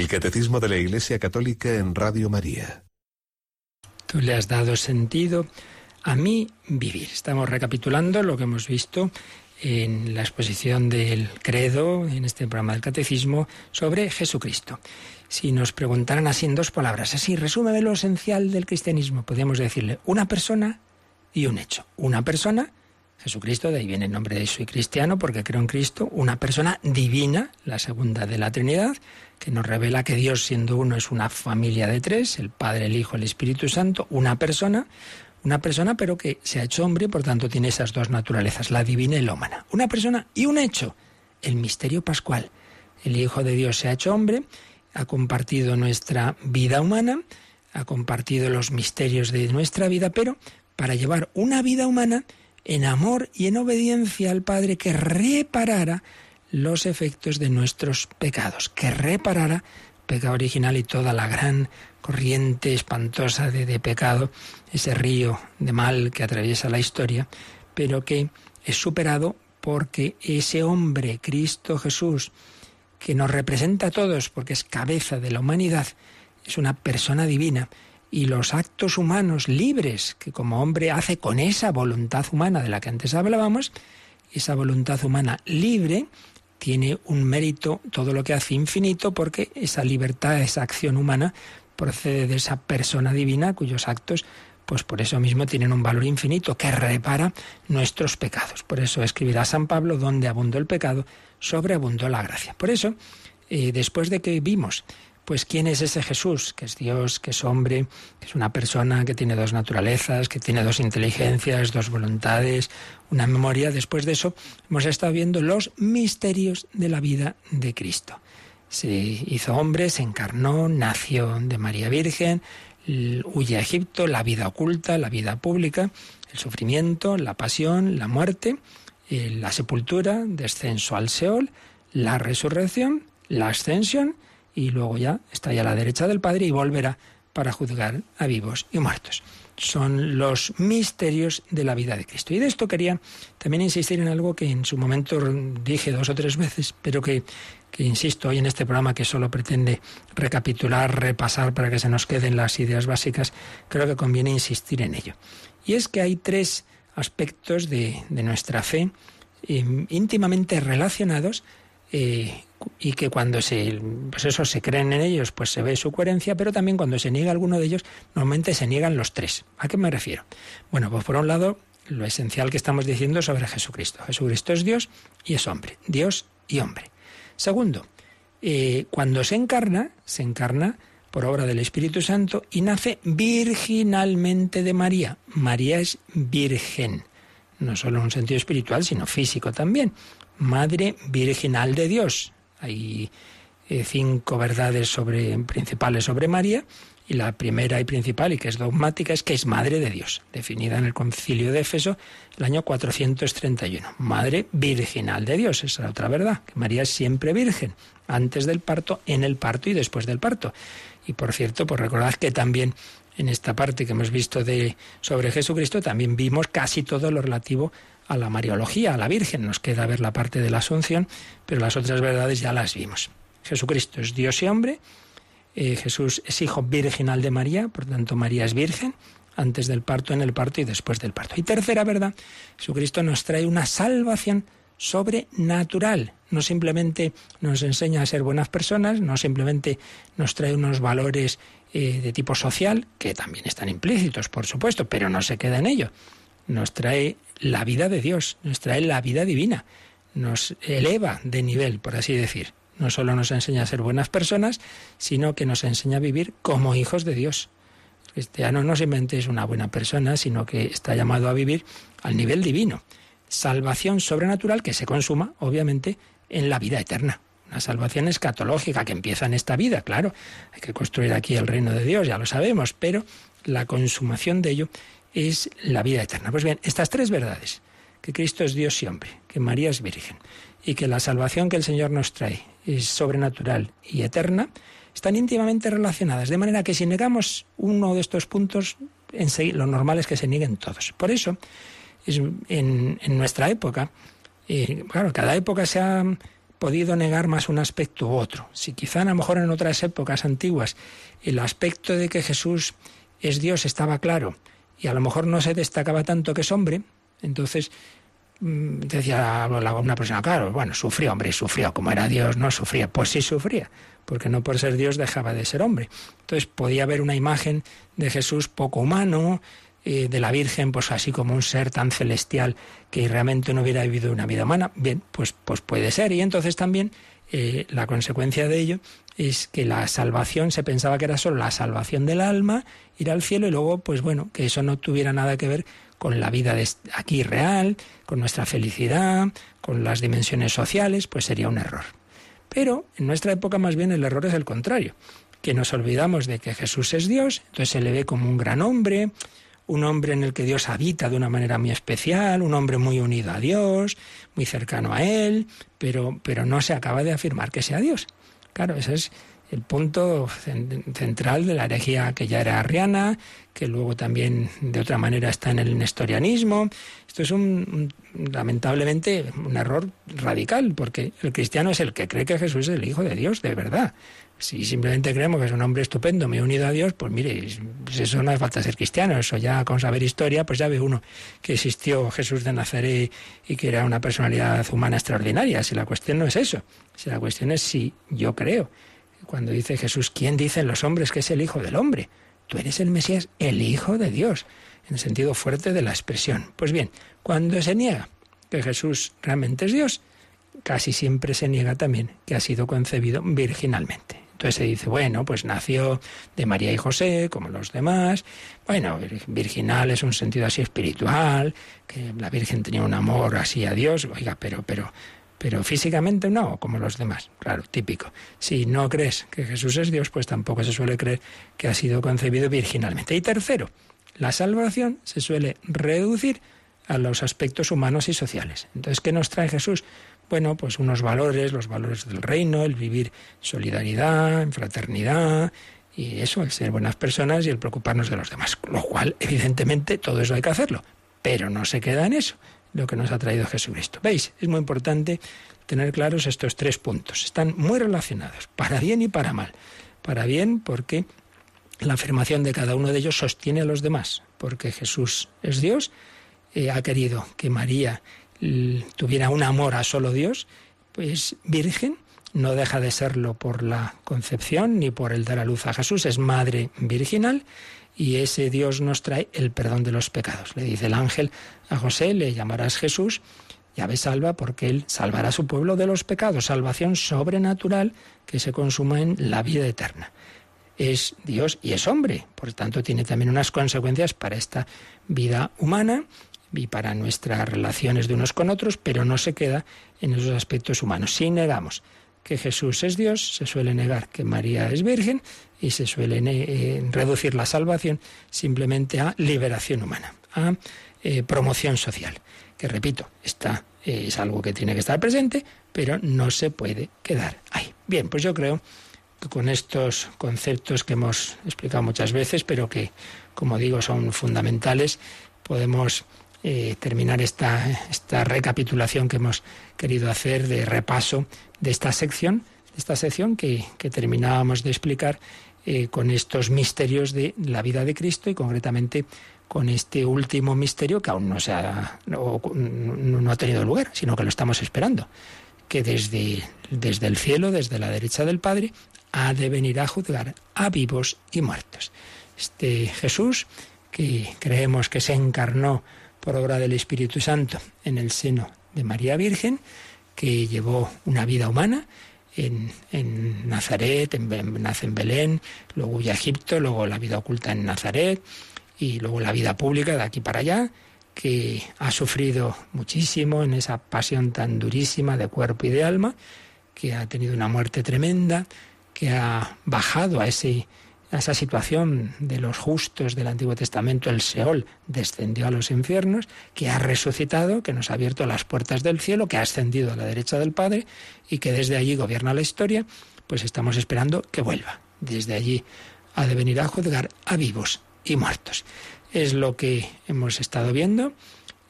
D: El Catecismo de la Iglesia Católica en Radio María.
B: Tú le has dado sentido a mí vivir. Estamos recapitulando lo que hemos visto en la exposición del credo, en este programa del catecismo, sobre Jesucristo. Si nos preguntaran así en dos palabras, así, resúmeme lo esencial del cristianismo, podríamos decirle una persona y un hecho. Una persona Jesucristo, de ahí viene el nombre de soy cristiano, porque creo en Cristo, una persona divina, la segunda de la Trinidad, que nos revela que Dios siendo uno es una familia de tres, el Padre, el Hijo, el Espíritu Santo, una persona, una persona pero que se ha hecho hombre y por tanto tiene esas dos naturalezas, la divina y la humana. Una persona y un hecho, el misterio pascual. El Hijo de Dios se ha hecho hombre, ha compartido nuestra vida humana, ha compartido los misterios de nuestra vida, pero para llevar una vida humana, en amor y en obediencia al Padre que reparara los efectos de nuestros pecados, que reparara pecado original y toda la gran corriente espantosa de, de, pecado, ese río de mal que atraviesa la historia, pero que es superado porque ese hombre, Cristo Jesús, que nos representa a todos porque es cabeza de la humanidad, es una persona divina y los actos humanos libres que como hombre hace con esa voluntad humana de la que antes hablábamos, esa voluntad humana libre tiene un mérito todo lo que hace infinito porque esa libertad, esa acción humana procede de esa persona divina cuyos actos pues por eso mismo tienen un valor infinito que repara nuestros pecados. Por eso escribirá San Pablo, donde abundó el pecado, sobreabundó la gracia. Por eso, eh, después de que vimos pues quién es ese Jesús, que es Dios, que es hombre, que es una persona que tiene dos naturalezas, que tiene dos inteligencias, dos voluntades, una memoria. Después de eso hemos estado viendo los misterios de la vida de Cristo. Se hizo hombre, se encarnó, nació de María Virgen, huye a Egipto, la vida oculta, la vida pública, el sufrimiento, la pasión, la muerte, eh, la sepultura, descenso al Seol, la resurrección, la ascensión, y luego ya está ya a la derecha del Padre y volverá para juzgar a vivos y muertos. Son los misterios de la vida de Cristo. Y de esto quería también insistir en algo que en su momento dije dos o tres veces, pero que, que insisto hoy en este programa que solo pretende recapitular, repasar para que se nos queden las ideas básicas, creo que conviene insistir en ello. Y es que hay tres aspectos de, de nuestra fe eh, íntimamente relacionados y que cuando se, pues eso, se creen en ellos, pues se ve su coherencia, pero también cuando se niega alguno de ellos, normalmente se niegan los tres. ¿A qué me refiero? Bueno, pues por un lado, lo esencial que estamos diciendo sobre Jesucristo. Jesucristo es Dios y es hombre, Dios y hombre. Segundo, eh, cuando se encarna, se encarna por obra del Espíritu Santo y nace virginalmente de María. María es virgen, no solo en un sentido espiritual, sino físico también. Madre Virginal de Dios. Hay eh, cinco verdades sobre, principales sobre María y la primera y principal, y que es dogmática, es que es Madre de Dios, definida en el Concilio de Éfeso el año 431. Madre Virginal de Dios, esa es la otra verdad, que María es siempre virgen, antes del parto, en el parto y después del parto. Y por cierto, pues recordad que también en esta parte que hemos visto de sobre Jesucristo también vimos casi todo lo relativo a la Mariología, a la Virgen. Nos queda ver la parte de la Asunción, pero las otras verdades ya las vimos. Jesucristo es Dios y hombre, eh, Jesús es hijo virginal de María, por tanto María es virgen antes del parto, en el parto y después del parto. Y tercera verdad, Jesucristo nos trae una salvación sobrenatural. No simplemente nos enseña a ser buenas personas, no simplemente nos trae unos valores eh, de tipo social, que también están implícitos, por supuesto, pero no se queda en ello. Nos trae la vida de Dios, nos trae la vida divina, nos eleva de nivel, por así decir. No solo nos enseña a ser buenas personas, sino que nos enseña a vivir como hijos de Dios. El cristiano no simplemente es una buena persona, sino que está llamado a vivir al nivel divino. Salvación sobrenatural que se consuma, obviamente, en la vida eterna. Una salvación escatológica que empieza en esta vida, claro. Hay que construir aquí el reino de Dios, ya lo sabemos, pero la consumación de ello es la vida eterna. Pues bien, estas tres verdades, que Cristo es Dios y hombre, que María es virgen y que la salvación que el Señor nos trae es sobrenatural y eterna, están íntimamente relacionadas. De manera que si negamos uno de estos puntos, lo normal es que se nieguen todos. Por eso, en, nuestra época, eh, claro, cada época se ha podido negar más un aspecto u otro. Si quizá a lo mejor en otras épocas antiguas el aspecto de que Jesús es Dios estaba claro y a lo mejor no se destacaba tanto que es hombre, entonces mm, decía una persona, claro, bueno, sufrió, hombre, sufrió, como era Dios, no sufría, pues sí sufría, porque no por ser Dios dejaba de ser hombre. Entonces podía haber una imagen de Jesús poco humano, eh, de la Virgen, pues así como un ser tan celestial que realmente no hubiera vivido una vida humana, bien, pues, pues puede ser. Y entonces también eh, la consecuencia de ello es que la salvación se pensaba que era solo la salvación del alma, ir al cielo y luego, pues bueno, que eso no tuviera nada que ver con la vida de aquí real, con nuestra felicidad, con las dimensiones sociales, pues sería un error. Pero en nuestra época más bien el error es el contrario, que nos olvidamos de que Jesús es Dios, entonces se le ve como un gran hombre, un hombre en el que Dios habita de una manera muy especial, un hombre muy unido a Dios, muy cercano a Él, pero, pero no se acaba de afirmar que sea Dios. Claro, ese es el punto central de la herejía que ya era arriana, que luego también de otra manera está en el nestorianismo. Esto es un, lamentablemente un error radical, porque el cristiano es el que cree que Jesús es el Hijo de Dios, de verdad. Si simplemente creemos que es un hombre estupendo, muy unido a Dios, pues mire, pues eso no hace falta ser cristiano, eso ya con saber historia, pues ya ve uno que existió Jesús de Nazaret y que era una personalidad humana extraordinaria. Si la cuestión no es eso, si la cuestión es si yo creo. Cuando dice Jesús, ¿quién dicen los hombres que es el Hijo del Hombre? Tú eres el Mesías, el Hijo de Dios, en el sentido fuerte de la expresión. Pues bien, cuando se niega que Jesús realmente es Dios, casi siempre se niega también que ha sido concebido virginalmente. Entonces se dice, bueno, pues nació de María y José, como los demás. Bueno, virginal es un sentido así espiritual, que la Virgen tenía un amor así a Dios. Oiga, pero, pero, pero físicamente no, como los demás. Claro, típico. Si no crees que Jesús es Dios, pues tampoco se suele creer que ha sido concebido virginalmente. Y tercero, la salvación se suele reducir a los aspectos humanos y sociales. Entonces, ¿qué nos trae Jesús? Bueno, pues unos valores, los valores del reino, el vivir solidaridad, en fraternidad, y eso, el ser buenas personas y el preocuparnos de los demás. Lo cual, evidentemente, todo eso hay que hacerlo. Pero no se queda en eso, lo que nos ha traído Jesucristo. ¿Veis? Es muy importante tener claros estos tres puntos. Están muy relacionados, para bien y para mal. Para bien porque la afirmación de cada uno de ellos sostiene a los demás, porque Jesús es Dios, eh, ha querido que María tuviera un amor a solo Dios, pues virgen, no deja de serlo por la concepción ni por el dar a luz a Jesús, es madre virginal y ese Dios nos trae el perdón de los pecados. Le dice el ángel a José, le llamarás Jesús, llave salva porque él salvará a su pueblo de los pecados, salvación sobrenatural que se consuma en la vida eterna. Es Dios y es hombre, por tanto tiene también unas consecuencias para esta vida humana y para nuestras relaciones de unos con otros, pero no se queda en esos aspectos humanos. Si negamos que Jesús es Dios, se suele negar que María es virgen y se suele eh, reducir la salvación simplemente a liberación humana, a eh, promoción social, que repito, está, eh, es algo que tiene que estar presente, pero no se puede quedar ahí. Bien, pues yo creo que con estos conceptos que hemos explicado muchas veces, pero que, como digo, son fundamentales, podemos eh, terminar esta, esta recapitulación que hemos querido hacer de repaso de esta sección, esta sección que, terminábamos de explicar eh, con estos misterios de la vida de Cristo y concretamente con este último misterio que aún no, se ha, no, no ha tenido lugar, sino que lo estamos esperando, que desde, desde el cielo, desde la derecha del Padre, ha de venir a juzgar a vivos y muertos. Este Jesús, que creemos que se encarnó por obra del Espíritu Santo en el seno de María Virgen, que llevó una vida humana en, Nazaret, en, nace en Belén, luego huye a Egipto, luego la vida oculta en Nazaret y luego la vida pública de aquí para allá, que ha sufrido muchísimo en esa pasión tan durísima de cuerpo y de alma, que ha tenido una muerte tremenda, que ha bajado a ese esa situación de los justos del Antiguo Testamento, el Seol descendió a los infiernos, que ha resucitado, que nos ha abierto las puertas del cielo, que ha ascendido a la derecha del Padre y que desde allí gobierna la historia, pues estamos esperando que vuelva. Desde allí ha de venir a juzgar a vivos y muertos. Es lo que hemos estado viendo.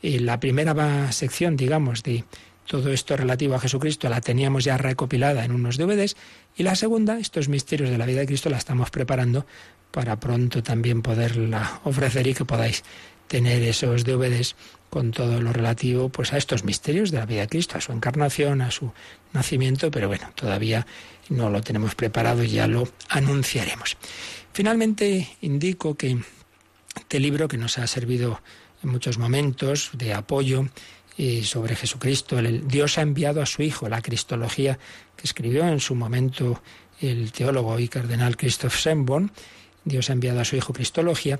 B: Y la primera sección, digamos, de todo esto relativo a Jesucristo la teníamos ya recopilada en unos DVDs y la segunda, estos misterios de la vida de Cristo, la estamos preparando para pronto también poderla ofrecer y que podáis tener esos DVDs con todo lo relativo pues a estos misterios de la vida de Cristo, a su encarnación, a su nacimiento, pero bueno, todavía no lo tenemos preparado y ya lo anunciaremos. Finalmente indico que este libro que nos ha servido en muchos momentos de apoyo sobre Jesucristo. El, Dios ha enviado a su Hijo, la Cristología que escribió en su momento el teólogo y cardenal Christoph Semborn. Dios ha enviado a su Hijo Cristología.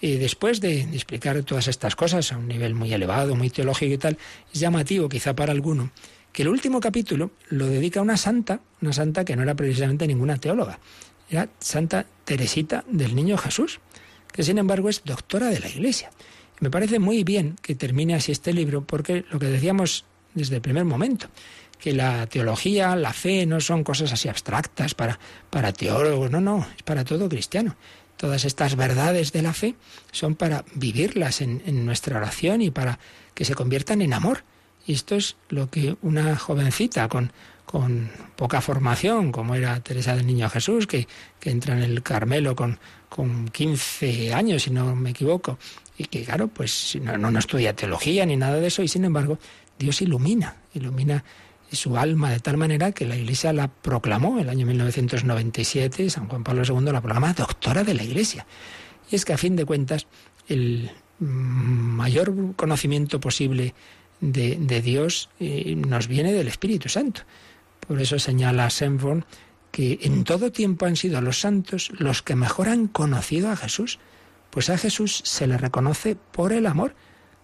B: Y después de, explicar todas estas cosas a un nivel muy elevado, muy teológico y tal, es llamativo quizá para alguno que el último capítulo lo dedica a una santa, una santa que no era precisamente ninguna teóloga, era Santa Teresita del Niño Jesús, que sin embargo es doctora de la Iglesia. Me parece muy bien que termine así este libro porque lo que decíamos desde el primer momento, que la teología, la fe no son cosas así abstractas para, para teólogos, no, no, es para todo cristiano. Todas estas verdades de la fe son para vivirlas en, en nuestra oración y para que se conviertan en amor. Y esto es lo que una jovencita con, con poca formación, como era Teresa del Niño Jesús, que, que entra en el Carmelo con, con 15 años, si no me equivoco, y que claro, pues no, no, estudia teología ni nada de eso, y sin embargo Dios ilumina, ilumina su alma de tal manera que la Iglesia la proclamó el año 1997, San Juan Pablo II la proclama doctora de la Iglesia. Y es que a fin de cuentas el mayor conocimiento posible de, de Dios eh, nos viene del Espíritu Santo. Por eso señala Senborn que en todo tiempo han sido los santos los que mejor han conocido a Jesús. Pues a Jesús se le reconoce por el amor.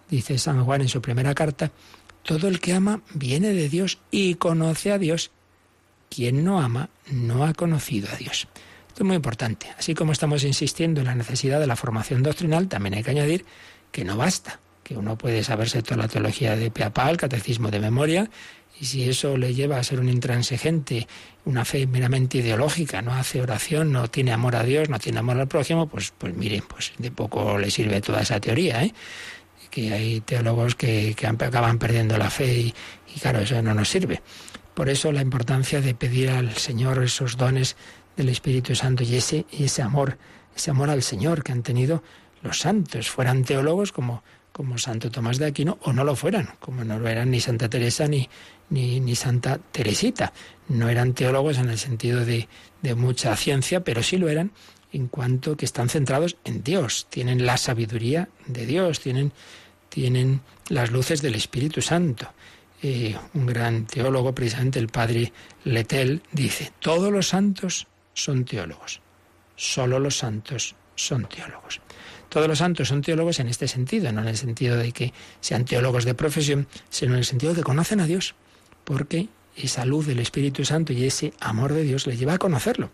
B: Dice San Juan en su primera carta, todo el que ama viene de Dios y conoce a Dios. Quien no ama no ha conocido a Dios. Esto es muy importante. Así como estamos insistiendo en la necesidad de la formación doctrinal, también hay que añadir que no basta, que uno puede saberse toda la teología de Peapal, el catecismo de memoria, y si eso le lleva a ser un intransigente, una fe meramente ideológica, no hace oración, no tiene amor a Dios, no tiene amor al prójimo, pues, pues miren, pues de poco le sirve toda esa teoría, ¿eh? que hay teólogos que, acaban perdiendo la fe y, y claro, eso no nos sirve. Por eso la importancia de pedir al Señor esos dones del Espíritu Santo y ese, y ese amor, ese amor al Señor que han tenido los santos, fueran teólogos como, como Santo Tomás de Aquino, o no lo fueran, como no lo eran ni Santa Teresa ni, ni, Santa Teresita. No eran teólogos en el sentido de, de mucha ciencia, pero sí lo eran en cuanto que están centrados en Dios, tienen la sabiduría de Dios, tienen, tienen las luces del Espíritu Santo. Eh, un gran teólogo, precisamente el padre Letel, dice, todos los santos son teólogos, solo los santos son teólogos. Todos los santos son teólogos en este sentido, no en el sentido de que sean teólogos de profesión, sino en el sentido de que conocen a Dios, porque esa luz del Espíritu Santo y ese amor de Dios le lleva a conocerlo.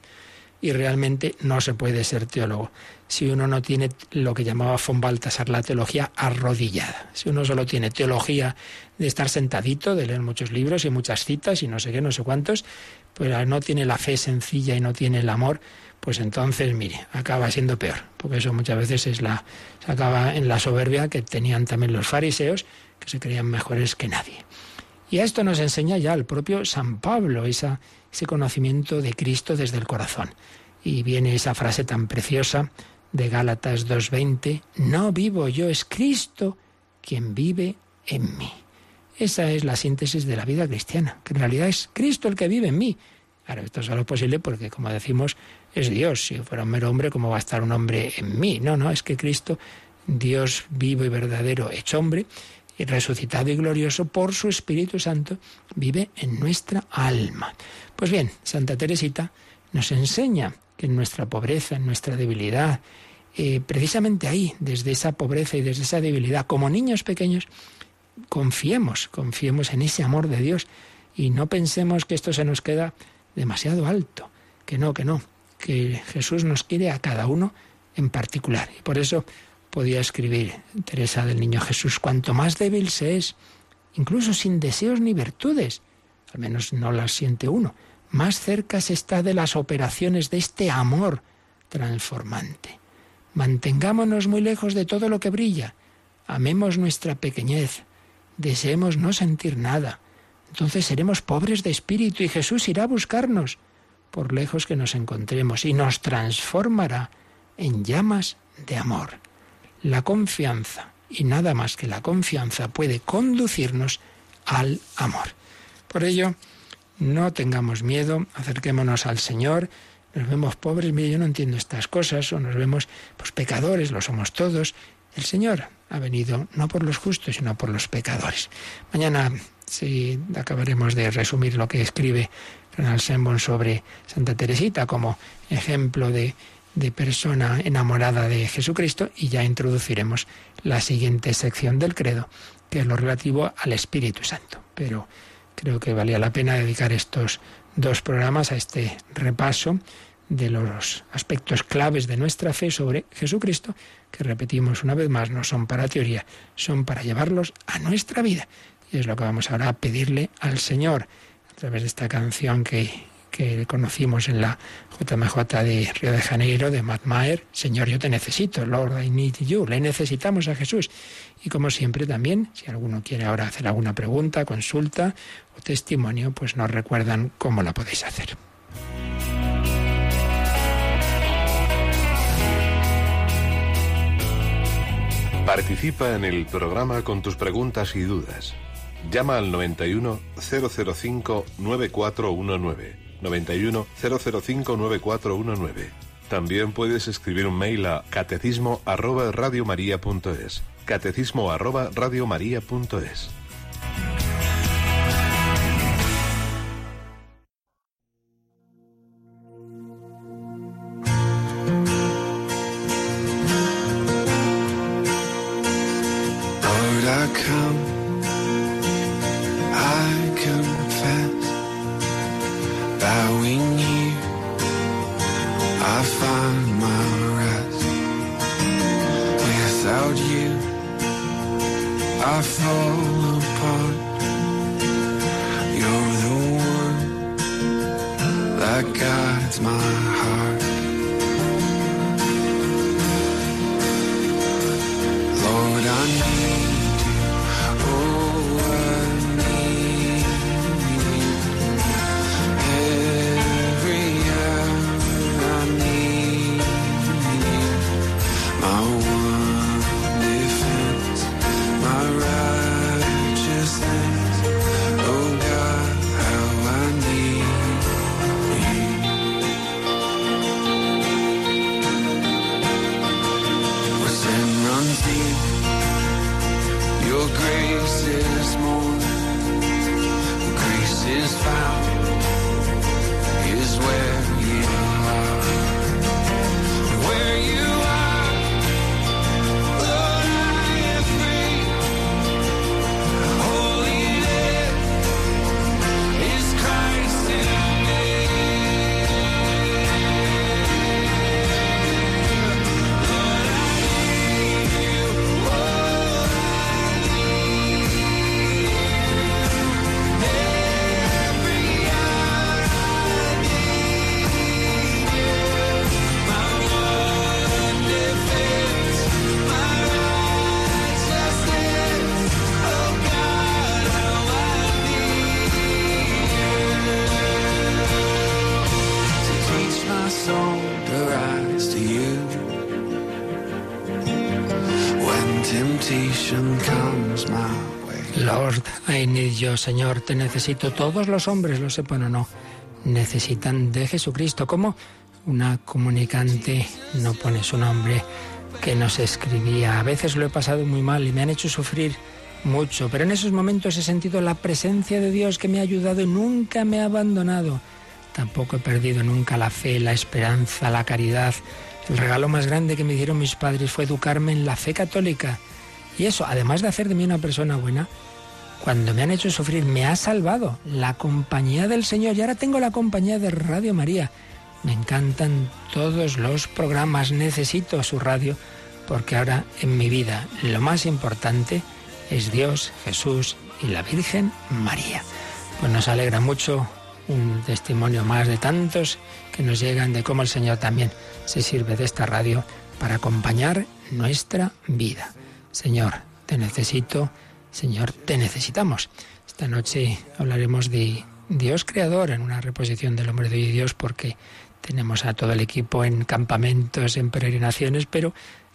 B: Y realmente no se puede ser teólogo si uno no tiene lo que llamaba von Baltasar la teología arrodillada. Si uno solo tiene teología de estar sentadito, de leer muchos libros y muchas citas y no sé qué, no sé cuántos, pero no tiene la fe sencilla y no tiene el amor, pues entonces, mire, acaba siendo peor, porque eso muchas veces es la, se acaba en la soberbia que tenían también los fariseos, que se creían mejores que nadie. Y a esto nos enseña ya el propio San Pablo, esa, ese conocimiento de Cristo desde el corazón. Y viene esa frase tan preciosa de Gálatas 2.20, no vivo yo, es Cristo quien vive en mí. Esa es la síntesis de la vida cristiana, que en realidad es Cristo el que vive en mí. Claro, esto es solo posible porque, como decimos, es Dios. Si fuera un mero hombre, ¿cómo va a estar un hombre en mí? No, no, es que Cristo, Dios vivo y verdadero, hecho hombre, y resucitado y glorioso por su Espíritu Santo, vive en nuestra alma. Pues bien, Santa Teresita nos enseña que en nuestra pobreza, en nuestra debilidad, eh, precisamente ahí, desde esa pobreza y desde esa debilidad, como niños pequeños, confiemos, confiemos en ese amor de Dios y no pensemos que esto se nos queda demasiado alto, que no, que no. Que Jesús nos quiere a cada uno en particular. Y por eso podía escribir Teresa del Niño Jesús, cuanto más débil se es, incluso sin deseos ni virtudes, al menos no las siente uno, más cerca se está de las operaciones de este amor transformante. Mantengámonos muy lejos de todo lo que brilla, amemos nuestra pequeñez, deseemos no sentir nada, entonces seremos pobres de espíritu y Jesús irá a buscarnos, por lejos que nos encontremos, y nos transformará en llamas de amor. La confianza, y nada más que la confianza, puede conducirnos al amor. Por ello, no tengamos miedo, acerquémonos al Señor. Nos vemos pobres, mire, yo no entiendo estas cosas, o nos vemos pues pecadores, lo somos todos. El Señor ha venido no por los justos, sino por los pecadores. Mañana sí acabaremos de resumir lo que escribe Ronald Sembon sobre Santa Teresita como ejemplo de de persona enamorada de Jesucristo y ya introduciremos la siguiente sección del credo, que es lo relativo al Espíritu Santo. Pero creo que valía la pena dedicar estos dos programas a este repaso de los aspectos claves de nuestra fe sobre Jesucristo, que repetimos una vez más, no son para teoría, son para llevarlos a nuestra vida. Y es lo que vamos ahora a pedirle al Señor a través de esta canción que que conocimos en la JMJ de Río de Janeiro, de Matt Maher, Señor, yo te necesito, Lord, I need you, le necesitamos a Jesús. Y como siempre también, si alguno quiere ahora hacer alguna pregunta, consulta o testimonio, pues nos recuerdan cómo la podéis hacer.
D: Participa en el programa con tus preguntas y dudas. Llama al 91 005 9419 91 005 9419. También puedes escribir un mail a catecismo arroba. Catecismo arroba.
B: Señor, te necesito. Todos los hombres, lo sepan o no, necesitan de Jesucristo. Como una comunicante no pone su nombre que nos escribía. A veces lo he pasado muy mal y me han hecho sufrir mucho, pero en esos momentos he sentido la presencia de Dios que me ha ayudado y nunca me ha abandonado. Tampoco he perdido nunca la fe, la esperanza, la caridad. El regalo más grande que me dieron mis padres fue educarme en la fe católica. Y eso, además de hacer de mí una persona buena, cuando me han hecho sufrir, me ha salvado la compañía del Señor y ahora tengo la compañía de Radio María. Me encantan todos los programas, necesito su radio porque ahora en mi vida lo más importante es Dios, Jesús y la Virgen María. Pues nos alegra mucho un testimonio más de tantos que nos llegan de cómo el Señor también se sirve de esta radio para acompañar nuestra vida. Señor, te necesito, Señor, te necesitamos. Esta noche hablaremos de Dios creador en una reposición del hombre de Dios porque tenemos a todo el equipo en campamentos, en peregrinaciones, pero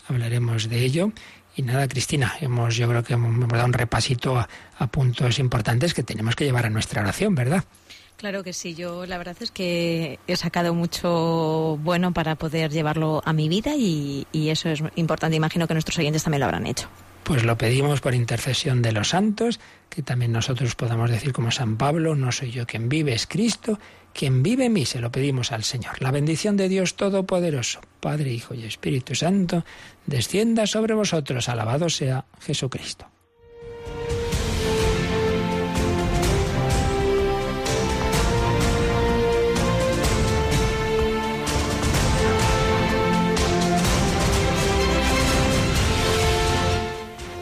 B: hablaremos de ello. Y nada, Cristina, hemos, yo creo que hemos, dado un repasito a puntos importantes que tenemos que llevar a nuestra oración, ¿verdad?
C: Claro que sí, yo la verdad es que he sacado mucho bueno para poder llevarlo a mi vida y, eso es importante. Imagino que nuestros oyentes también lo habrán hecho.
B: Pues lo pedimos por intercesión de los santos, que también nosotros podamos decir como San Pablo, no soy yo quien vive, es Cristo, quien vive en mí, se lo pedimos al Señor. La bendición de Dios Todopoderoso, Padre, Hijo y Espíritu Santo, descienda sobre vosotros. Alabado sea Jesucristo.